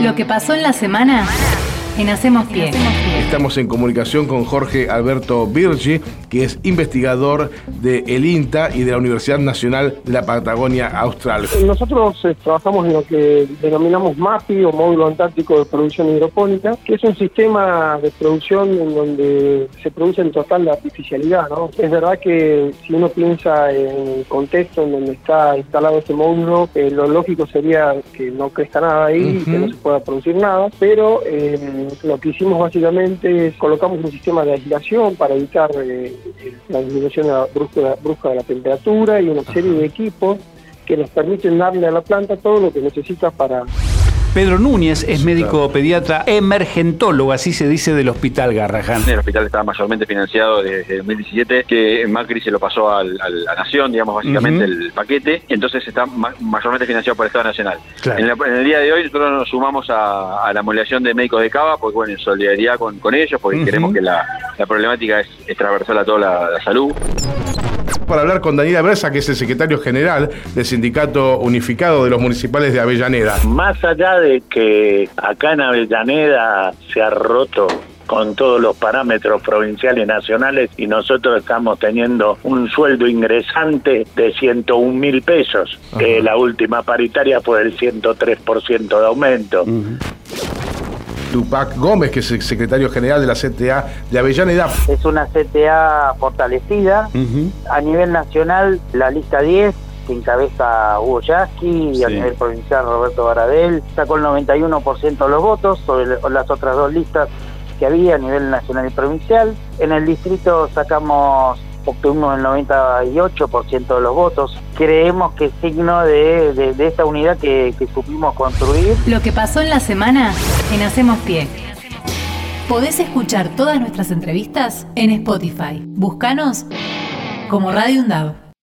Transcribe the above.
Lo que pasó en la semana en Hacemos Pie. Estamos en comunicación con Jorge Alberto Virgi, que es investigador de el INTA y de la Universidad Nacional de la Patagonia Austral. Nosotros eh, trabajamos en lo que denominamos MAPI o Módulo Antártico de Producción Hidropónica, que es un sistema de producción en donde se produce en total la artificialidad. ¿no? Es verdad que si uno piensa en el contexto en donde está instalado este módulo, eh, lo lógico sería que no crezca nada ahí y que no se pueda producir nada, pero eh, lo que hicimos básicamente es colocamos un sistema de aislación para evitar eh, la disminución brusca, de la temperatura y una serie de equipos que nos permiten darle a la planta todo lo que necesita para, Pedro Núñez es médico pediatra emergentólogo, así se dice del Hospital Garrahan. El hospital estaba mayormente financiado desde 2017, que Macri se lo pasó a la Nación, digamos, básicamente el paquete, entonces está mayormente financiado por el Estado Nacional. En, el día de hoy nosotros nos sumamos a, la modelación de médicos de Cava, porque bueno, en solidaridad con, ellos, porque queremos que la, problemática es, transversal a toda la salud para hablar con Daniela Bresa, que es el secretario general del Sindicato Unificado de los Municipales de Avellaneda. Más allá de que acá en Avellaneda se ha roto con todos los parámetros provinciales y nacionales y nosotros estamos teniendo un sueldo ingresante de 101 mil pesos. que la última paritaria fue el 103% de aumento. Tupac Gómez, que es el secretario general de la CTA de Avellaneda. Es una CTA fortalecida. A nivel nacional, la lista 10 que encabeza Hugo Yasky y a nivel provincial Roberto Baradel, sacó el 91% de los votos sobre las otras dos listas que había a nivel nacional y provincial. En el distrito sacamos obtuvimos el 98% de los votos. Creemos que es signo de, esta unidad que, que supimos construir. Lo que pasó en la semana en Hacemos Pie. Podés escuchar todas nuestras entrevistas en Spotify. Búscanos como Radio UNDAV.